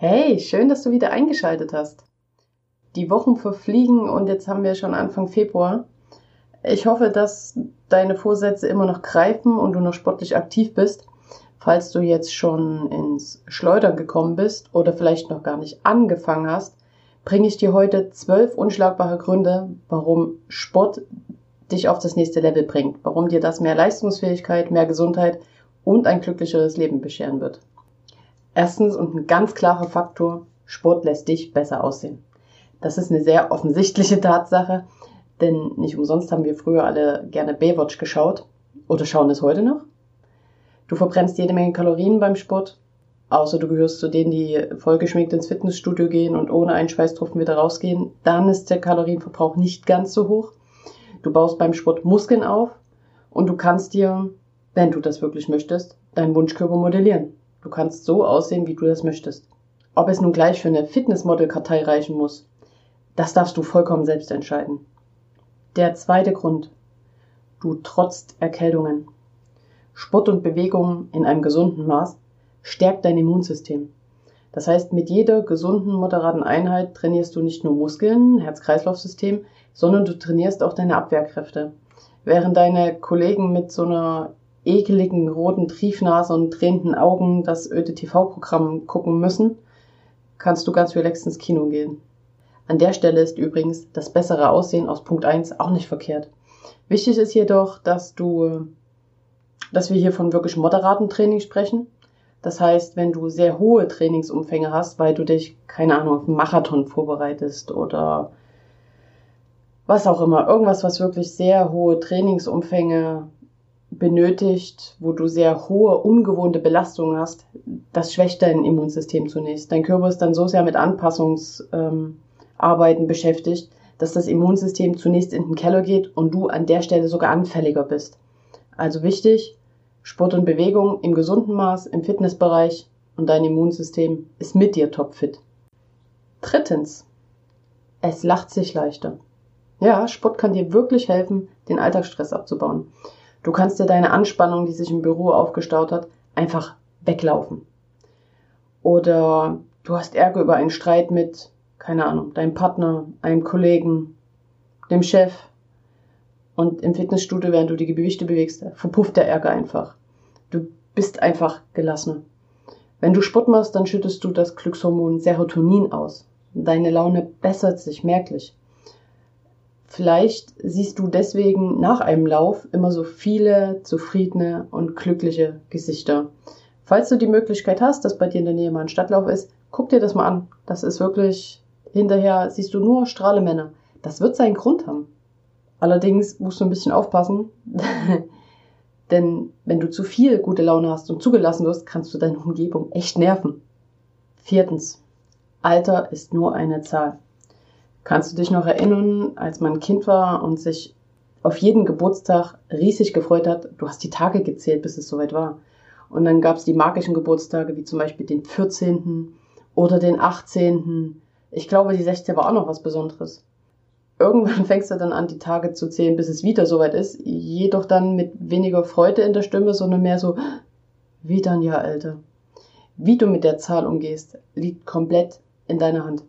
Hey, schön, dass du wieder eingeschaltet hast. Die Wochen verfliegen und jetzt haben wir schon Anfang Februar. Ich hoffe, dass deine Vorsätze immer noch greifen und du noch sportlich aktiv bist. Falls du jetzt schon ins Schleudern gekommen bist oder vielleicht noch gar nicht angefangen hast, bringe ich dir heute zwölf unschlagbare Gründe, warum Sport dich auf das nächste Level bringt, warum dir das mehr Leistungsfähigkeit, mehr Gesundheit und ein glücklicheres Leben bescheren wird. Erstens und ein ganz klarer Faktor, Sport lässt dich besser aussehen. Das ist eine sehr offensichtliche Tatsache, denn nicht umsonst haben wir früher alle gerne Baywatch geschaut oder schauen es heute noch. Du verbrennst jede Menge Kalorien beim Sport, außer du gehörst zu denen, die vollgeschminkt ins Fitnessstudio gehen und ohne einen Schweißtropfen wieder rausgehen. Dann ist der Kalorienverbrauch nicht ganz so hoch. Du baust beim Sport Muskeln auf und du kannst dir, wenn du das wirklich möchtest, deinen Wunschkörper modellieren. Du kannst so aussehen, wie du das möchtest. Ob es nun gleich für eine Fitnessmodel-Kartei reichen muss, das darfst du vollkommen selbst entscheiden. Der zweite Grund. Du trotzt Erkältungen. Sport und Bewegung in einem gesunden Maß stärkt dein Immunsystem. Das heißt, mit jeder gesunden, moderaten Einheit trainierst du nicht nur Muskeln, Herz-Kreislauf-System, sondern du trainierst auch deine Abwehrkräfte. Während deine Kollegen mit so einer ekeligen roten Triefnase und tränenden Augen das öde TV-Programm gucken müssen, kannst du ganz relaxed ins Kino gehen. An der Stelle ist übrigens das bessere Aussehen aus Punkt 1 auch nicht verkehrt. Wichtig ist jedoch, dass du, dass wir hier von wirklich moderatem Training sprechen. Das heißt, wenn du sehr hohe Trainingsumfänge hast, weil du dich, keine Ahnung, auf einen Marathon vorbereitest oder was auch immer, irgendwas, was wirklich sehr hohe Trainingsumfänge benötigt, wo du sehr hohe, ungewohnte Belastungen hast, das schwächt dein Immunsystem zunächst. Dein Körper ist dann so sehr mit Anpassungsarbeiten ähm, beschäftigt, dass das Immunsystem zunächst in den Keller geht und du an der Stelle sogar anfälliger bist. Also wichtig, Sport und Bewegung im gesunden Maß, im Fitnessbereich und dein Immunsystem ist mit dir topfit. Drittens, es lacht sich leichter. Ja, Sport kann dir wirklich helfen, den Alltagsstress abzubauen. Du kannst dir deine Anspannung, die sich im Büro aufgestaut hat, einfach weglaufen. Oder du hast Ärger über einen Streit mit, keine Ahnung, deinem Partner, einem Kollegen, dem Chef. Und im Fitnessstudio, während du die Gewichte bewegst, verpufft der Ärger einfach. Du bist einfach gelassener. Wenn du Sport machst, dann schüttest du das Glückshormon Serotonin aus. Deine Laune bessert sich merklich. Vielleicht siehst du deswegen nach einem Lauf immer so viele zufriedene und glückliche Gesichter. Falls du die Möglichkeit hast, dass bei dir in der Nähe mal ein Stadtlauf ist, guck dir das mal an. Das ist wirklich, hinterher siehst du nur Strahlemänner. Das wird seinen Grund haben. Allerdings musst du ein bisschen aufpassen, denn wenn du zu viel gute Laune hast und zugelassen wirst, kannst du deine Umgebung echt nerven. Viertens. Alter ist nur eine Zahl. Kannst du dich noch erinnern, als man Kind war und sich auf jeden Geburtstag riesig gefreut hat? Du hast die Tage gezählt, bis es soweit war. Und dann gab es die magischen Geburtstage, wie zum Beispiel den 14. oder den 18. Ich glaube, die 16. war auch noch was Besonderes. Irgendwann fängst du dann an, die Tage zu zählen, bis es wieder soweit ist. Jedoch dann mit weniger Freude in der Stimme, sondern mehr so, wieder ein Jahr älter. Wie du mit der Zahl umgehst, liegt komplett in deiner Hand.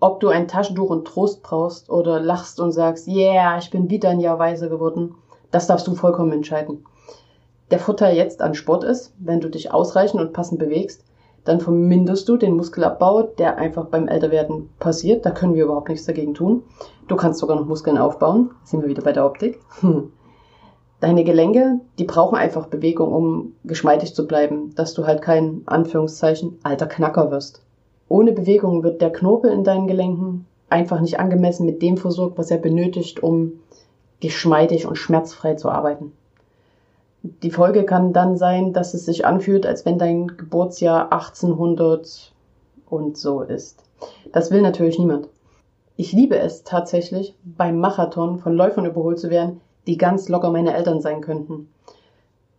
Ob du ein Taschentuch und Trost brauchst oder lachst und sagst, yeah, ich bin wieder ein Jahr weiser geworden, das darfst du vollkommen entscheiden. Der Vorteil jetzt an Sport ist, wenn du dich ausreichend und passend bewegst, dann verminderst du den Muskelabbau, der einfach beim Älterwerden passiert. Da können wir überhaupt nichts dagegen tun. Du kannst sogar noch Muskeln aufbauen. Sind wir wieder bei der Optik. Deine Gelenke, die brauchen einfach Bewegung, um geschmeidig zu bleiben, dass du halt kein Anführungszeichen alter Knacker wirst. Ohne Bewegung wird der Knorpel in deinen Gelenken einfach nicht angemessen mit dem versorgt, was er benötigt, um geschmeidig und schmerzfrei zu arbeiten. Die Folge kann dann sein, dass es sich anfühlt, als wenn dein Geburtsjahr 1800 und so ist. Das will natürlich niemand. Ich liebe es tatsächlich, beim Marathon von Läufern überholt zu werden, die ganz locker meine Eltern sein könnten.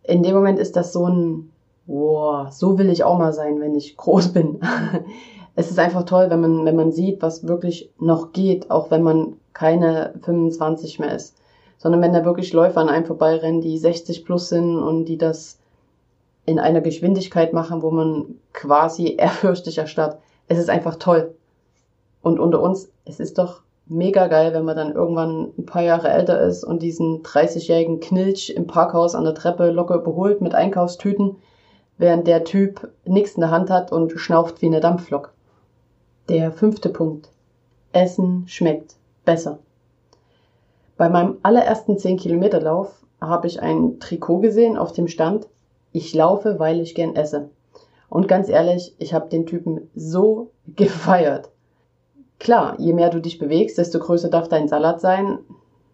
In dem Moment ist das so ein, boah, so will ich auch mal sein, wenn ich groß bin. es ist einfach toll, wenn man, wenn man sieht, was wirklich noch geht, auch wenn man keine 25 mehr ist. Sondern wenn da wirklich Läufer an einem vorbeirennen, die 60 plus sind und die das in einer Geschwindigkeit machen, wo man quasi ehrfürchtig erstarrt. Es ist einfach toll. Und unter uns, es ist doch mega geil, wenn man dann irgendwann ein paar Jahre älter ist und diesen 30-jährigen Knilch im Parkhaus an der Treppe locker überholt mit Einkaufstüten, während der Typ nichts in der Hand hat und schnauft wie eine Dampflok. Der fünfte Punkt. Essen schmeckt besser. Bei meinem allerersten 10 Kilometer Lauf habe ich ein Trikot gesehen, auf dem stand, ich laufe, weil ich gern esse. Und ganz ehrlich, ich habe den Typen so gefeiert. Klar, je mehr du dich bewegst, desto größer darf dein Salat sein.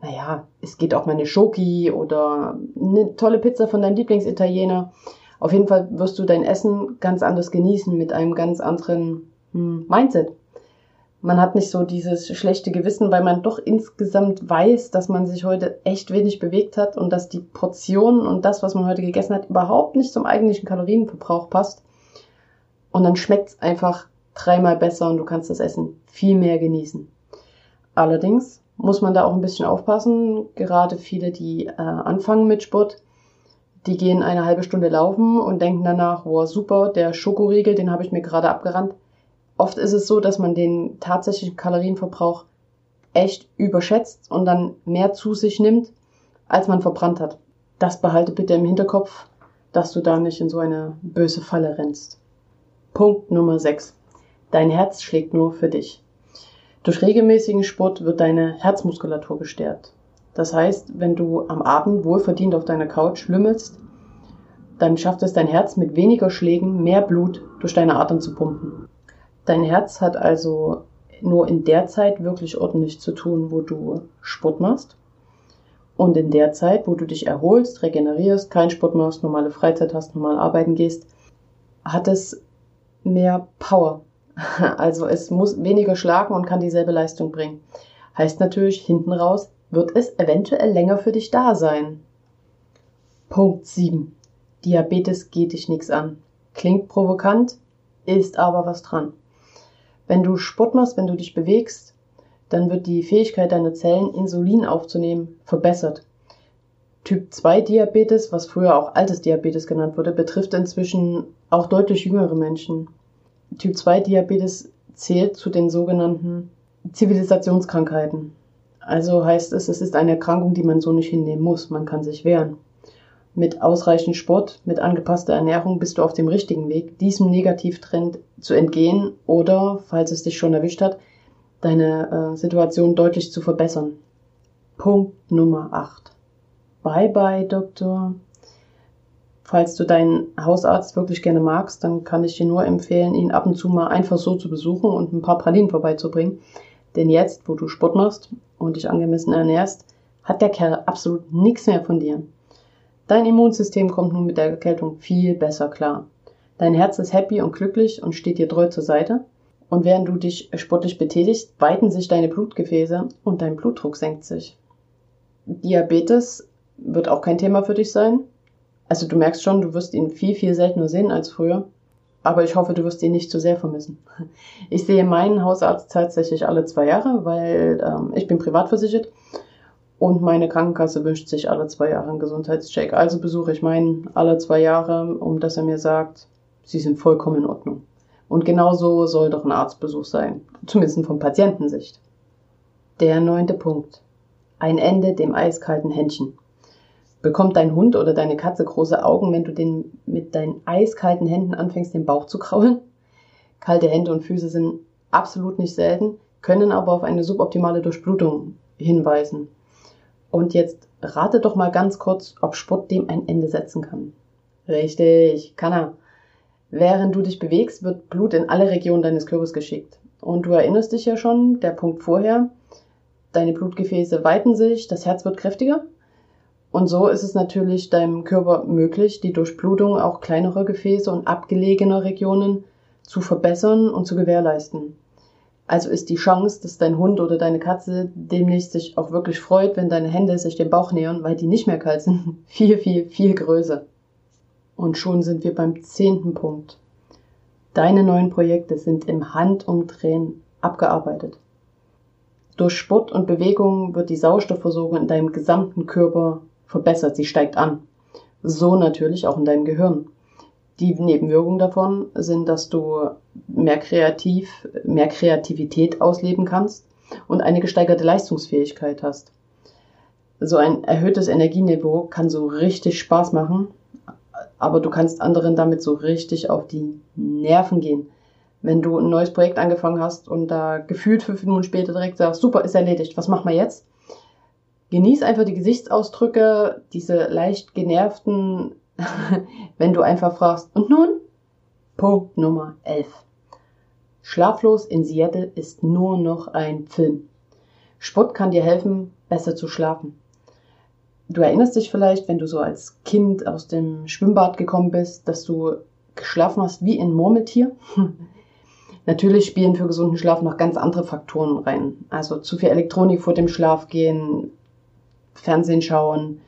Naja, es geht auch mal eine Schoki oder eine tolle Pizza von deinem Lieblingsitaliener. Auf jeden Fall wirst du dein Essen ganz anders genießen mit einem ganz anderen Mindset man hat nicht so dieses schlechte Gewissen, weil man doch insgesamt weiß, dass man sich heute echt wenig bewegt hat und dass die Portionen und das, was man heute gegessen hat, überhaupt nicht zum eigentlichen Kalorienverbrauch passt. Und dann schmeckt es einfach dreimal besser und du kannst das Essen viel mehr genießen. Allerdings muss man da auch ein bisschen aufpassen. Gerade viele, die äh, anfangen mit Sport, die gehen eine halbe Stunde laufen und denken danach, wow, super, der Schokoriegel, den habe ich mir gerade abgerannt oft ist es so, dass man den tatsächlichen Kalorienverbrauch echt überschätzt und dann mehr zu sich nimmt, als man verbrannt hat. Das behalte bitte im Hinterkopf, dass du da nicht in so eine böse Falle rennst. Punkt Nummer 6. Dein Herz schlägt nur für dich. Durch regelmäßigen Sport wird deine Herzmuskulatur gestärkt. Das heißt, wenn du am Abend wohlverdient auf deiner Couch lümmelst, dann schafft es dein Herz mit weniger Schlägen mehr Blut durch deine Adern zu pumpen. Dein Herz hat also nur in der Zeit wirklich ordentlich zu tun, wo du Sport machst. Und in der Zeit, wo du dich erholst, regenerierst, keinen Sport machst, normale Freizeit hast, normal arbeiten gehst, hat es mehr Power. Also es muss weniger schlagen und kann dieselbe Leistung bringen. Heißt natürlich, hinten raus wird es eventuell länger für dich da sein. Punkt 7. Diabetes geht dich nichts an. Klingt provokant, ist aber was dran. Wenn du Sport machst, wenn du dich bewegst, dann wird die Fähigkeit deiner Zellen, Insulin aufzunehmen, verbessert. Typ 2 Diabetes, was früher auch altes Diabetes genannt wurde, betrifft inzwischen auch deutlich jüngere Menschen. Typ 2 Diabetes zählt zu den sogenannten Zivilisationskrankheiten. Also heißt es, es ist eine Erkrankung, die man so nicht hinnehmen muss. Man kann sich wehren mit ausreichend Sport, mit angepasster Ernährung bist du auf dem richtigen Weg, diesem Negativtrend zu entgehen oder, falls es dich schon erwischt hat, deine äh, Situation deutlich zu verbessern. Punkt Nummer 8. Bye bye, Doktor. Falls du deinen Hausarzt wirklich gerne magst, dann kann ich dir nur empfehlen, ihn ab und zu mal einfach so zu besuchen und ein paar Pralinen vorbeizubringen. Denn jetzt, wo du Sport machst und dich angemessen ernährst, hat der Kerl absolut nichts mehr von dir. Dein Immunsystem kommt nun mit der Erkältung viel besser klar. Dein Herz ist happy und glücklich und steht dir treu zur Seite. Und während du dich sportlich betätigst, weiten sich deine Blutgefäße und dein Blutdruck senkt sich. Diabetes wird auch kein Thema für dich sein. Also du merkst schon, du wirst ihn viel, viel seltener sehen als früher. Aber ich hoffe, du wirst ihn nicht zu sehr vermissen. Ich sehe meinen Hausarzt tatsächlich alle zwei Jahre, weil ähm, ich bin privat versichert und meine Krankenkasse wünscht sich alle zwei Jahre einen Gesundheitscheck. Also besuche ich meinen alle zwei Jahre, um dass er mir sagt, sie sind vollkommen in Ordnung. Und genauso soll doch ein Arztbesuch sein. Zumindest von Patientensicht. Der neunte Punkt. Ein Ende dem eiskalten Händchen. Bekommt dein Hund oder deine Katze große Augen, wenn du den mit deinen eiskalten Händen anfängst, den Bauch zu kraulen? Kalte Hände und Füße sind absolut nicht selten, können aber auf eine suboptimale Durchblutung hinweisen. Und jetzt rate doch mal ganz kurz, ob Sport dem ein Ende setzen kann. Richtig, kann er. Während du dich bewegst, wird Blut in alle Regionen deines Körpers geschickt. Und du erinnerst dich ja schon, der Punkt vorher, deine Blutgefäße weiten sich, das Herz wird kräftiger. Und so ist es natürlich deinem Körper möglich, die Durchblutung auch kleinerer Gefäße und abgelegener Regionen zu verbessern und zu gewährleisten. Also ist die Chance, dass dein Hund oder deine Katze demnächst sich auch wirklich freut, wenn deine Hände sich dem Bauch nähern, weil die nicht mehr kalt sind, viel, viel, viel größer. Und schon sind wir beim zehnten Punkt. Deine neuen Projekte sind im Handumdrehen abgearbeitet. Durch Sport und Bewegung wird die Sauerstoffversorgung in deinem gesamten Körper verbessert, sie steigt an. So natürlich auch in deinem Gehirn. Die Nebenwirkungen davon sind, dass du mehr kreativ, mehr Kreativität ausleben kannst und eine gesteigerte Leistungsfähigkeit hast. So ein erhöhtes Energieniveau kann so richtig Spaß machen, aber du kannst anderen damit so richtig auf die Nerven gehen. Wenn du ein neues Projekt angefangen hast und da gefühlt fünf Minuten später direkt sagst, super, ist erledigt, was machen wir jetzt? Genieß einfach die Gesichtsausdrücke, diese leicht genervten wenn du einfach fragst, und nun? Punkt Nummer 11. Schlaflos in Seattle ist nur noch ein Film. Sport kann dir helfen, besser zu schlafen. Du erinnerst dich vielleicht, wenn du so als Kind aus dem Schwimmbad gekommen bist, dass du geschlafen hast wie ein Murmeltier. Natürlich spielen für gesunden Schlaf noch ganz andere Faktoren rein. Also zu viel Elektronik vor dem Schlafgehen, Fernsehen schauen,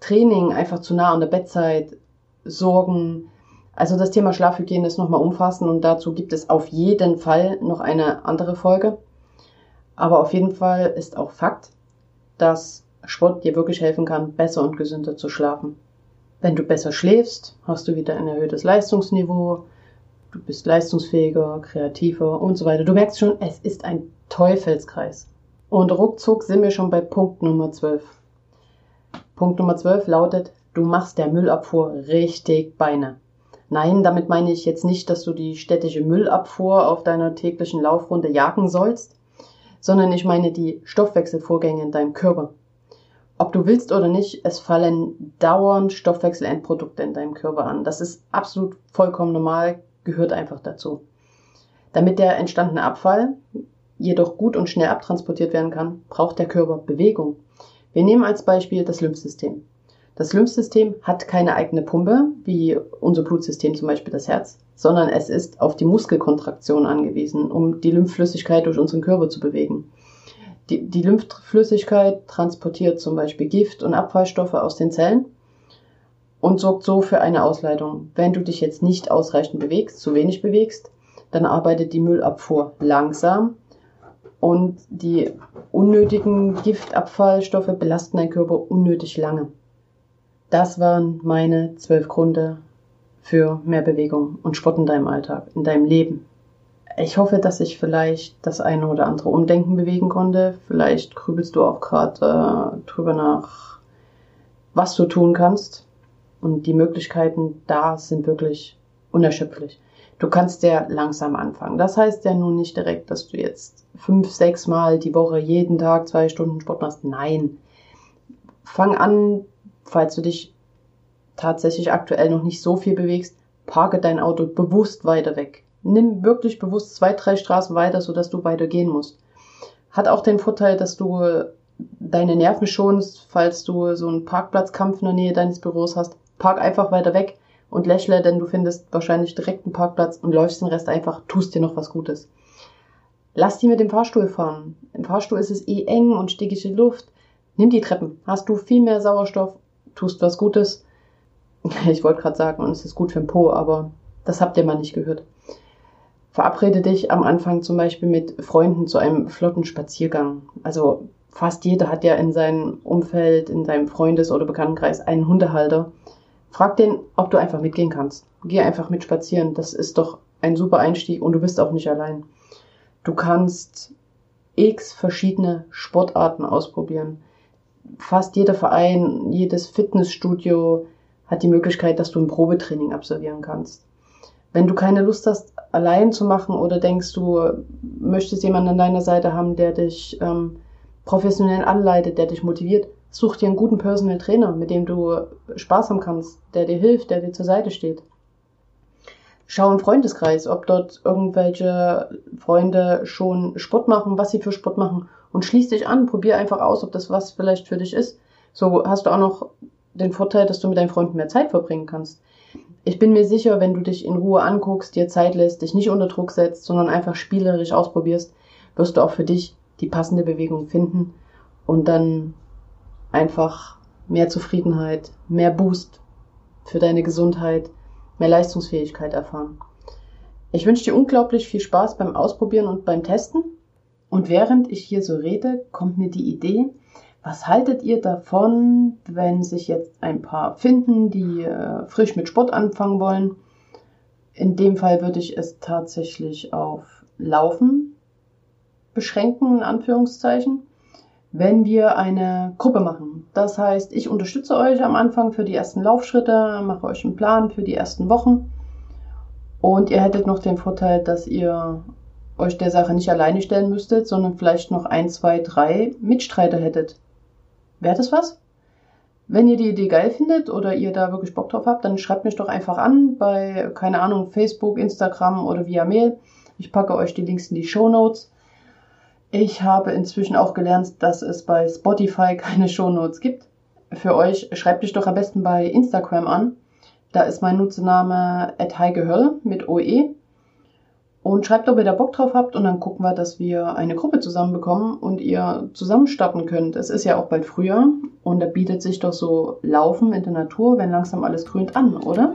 Training einfach zu nah an der Bettzeit, Sorgen. Also das Thema Schlafhygiene ist nochmal umfassend und dazu gibt es auf jeden Fall noch eine andere Folge. Aber auf jeden Fall ist auch Fakt, dass Sport dir wirklich helfen kann, besser und gesünder zu schlafen. Wenn du besser schläfst, hast du wieder ein erhöhtes Leistungsniveau, du bist leistungsfähiger, kreativer und so weiter. Du merkst schon, es ist ein Teufelskreis. Und ruckzuck sind wir schon bei Punkt Nummer 12. Punkt Nummer 12 lautet, du machst der Müllabfuhr richtig Beine. Nein, damit meine ich jetzt nicht, dass du die städtische Müllabfuhr auf deiner täglichen Laufrunde jagen sollst, sondern ich meine die Stoffwechselvorgänge in deinem Körper. Ob du willst oder nicht, es fallen dauernd Stoffwechselendprodukte in deinem Körper an. Das ist absolut vollkommen normal, gehört einfach dazu. Damit der entstandene Abfall jedoch gut und schnell abtransportiert werden kann, braucht der Körper Bewegung. Wir nehmen als Beispiel das Lymphsystem. Das Lymphsystem hat keine eigene Pumpe, wie unser Blutsystem zum Beispiel das Herz, sondern es ist auf die Muskelkontraktion angewiesen, um die Lymphflüssigkeit durch unseren Körper zu bewegen. Die, die Lymphflüssigkeit transportiert zum Beispiel Gift und Abfallstoffe aus den Zellen und sorgt so für eine Ausleitung. Wenn du dich jetzt nicht ausreichend bewegst, zu wenig bewegst, dann arbeitet die Müllabfuhr langsam und die unnötigen Giftabfallstoffe belasten deinen Körper unnötig lange. Das waren meine zwölf Gründe für mehr Bewegung und Sport in deinem Alltag, in deinem Leben. Ich hoffe, dass ich vielleicht das eine oder andere Umdenken bewegen konnte. Vielleicht grübelst du auch gerade äh, drüber nach, was du tun kannst. Und die Möglichkeiten da sind wirklich unerschöpflich. Du kannst ja langsam anfangen. Das heißt ja nun nicht direkt, dass du jetzt fünf, sechs Mal die Woche jeden Tag zwei Stunden Sport machst. Nein. Fang an, falls du dich tatsächlich aktuell noch nicht so viel bewegst, parke dein Auto bewusst weiter weg. Nimm wirklich bewusst zwei, drei Straßen weiter, sodass du weiter gehen musst. Hat auch den Vorteil, dass du deine Nerven schonst, falls du so einen Parkplatzkampf in der Nähe deines Büros hast. Park einfach weiter weg und lächle, denn du findest wahrscheinlich direkt einen Parkplatz und läufst den Rest einfach, tust dir noch was Gutes. Lass die mit dem Fahrstuhl fahren. Im Fahrstuhl ist es eh eng und stickige Luft. Nimm die Treppen. Hast du viel mehr Sauerstoff, tust was Gutes. Ich wollte gerade sagen, und es ist gut für den Po, aber das habt ihr mal nicht gehört. Verabrede dich am Anfang zum Beispiel mit Freunden zu einem flotten Spaziergang. Also fast jeder hat ja in seinem Umfeld, in seinem Freundes- oder Bekanntenkreis einen Hundehalter. Frag den, ob du einfach mitgehen kannst. Geh einfach mit spazieren. Das ist doch ein super Einstieg und du bist auch nicht allein. Du kannst x verschiedene Sportarten ausprobieren. Fast jeder Verein, jedes Fitnessstudio hat die Möglichkeit, dass du ein Probetraining absolvieren kannst. Wenn du keine Lust hast, allein zu machen oder denkst, du möchtest jemanden an deiner Seite haben, der dich ähm, professionell anleitet, der dich motiviert, Such dir einen guten Personal Trainer, mit dem du Spaß haben kannst, der dir hilft, der dir zur Seite steht. Schau im Freundeskreis, ob dort irgendwelche Freunde schon Sport machen, was sie für Sport machen und schließ dich an, probier einfach aus, ob das was vielleicht für dich ist. So hast du auch noch den Vorteil, dass du mit deinen Freunden mehr Zeit verbringen kannst. Ich bin mir sicher, wenn du dich in Ruhe anguckst, dir Zeit lässt, dich nicht unter Druck setzt, sondern einfach spielerisch ausprobierst, wirst du auch für dich die passende Bewegung finden und dann einfach mehr Zufriedenheit, mehr Boost für deine Gesundheit, mehr Leistungsfähigkeit erfahren. Ich wünsche dir unglaublich viel Spaß beim Ausprobieren und beim Testen. Und während ich hier so rede, kommt mir die Idee, was haltet ihr davon, wenn sich jetzt ein paar finden, die äh, frisch mit Sport anfangen wollen? In dem Fall würde ich es tatsächlich auf Laufen beschränken, in Anführungszeichen, wenn wir eine Gruppe machen. Das heißt, ich unterstütze euch am Anfang für die ersten Laufschritte, mache euch einen Plan für die ersten Wochen. Und ihr hättet noch den Vorteil, dass ihr euch der Sache nicht alleine stellen müsstet, sondern vielleicht noch ein, zwei, drei Mitstreiter hättet. Wäre das was? Wenn ihr die Idee geil findet oder ihr da wirklich Bock drauf habt, dann schreibt mich doch einfach an bei, keine Ahnung, Facebook, Instagram oder via Mail. Ich packe euch die Links in die Show Notes. Ich habe inzwischen auch gelernt, dass es bei Spotify keine Show Notes gibt. Für euch schreibt mich doch am besten bei Instagram an. Da ist mein Nutzername at mit OE und schreibt, ob ihr da Bock drauf habt und dann gucken wir, dass wir eine Gruppe zusammenbekommen und ihr zusammen starten könnt. Es ist ja auch bald Frühjahr und da bietet sich doch so Laufen in der Natur, wenn langsam alles grünt, an, oder?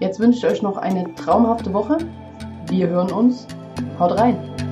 Jetzt wünsche ich euch noch eine traumhafte Woche. Wir hören uns. Haut rein!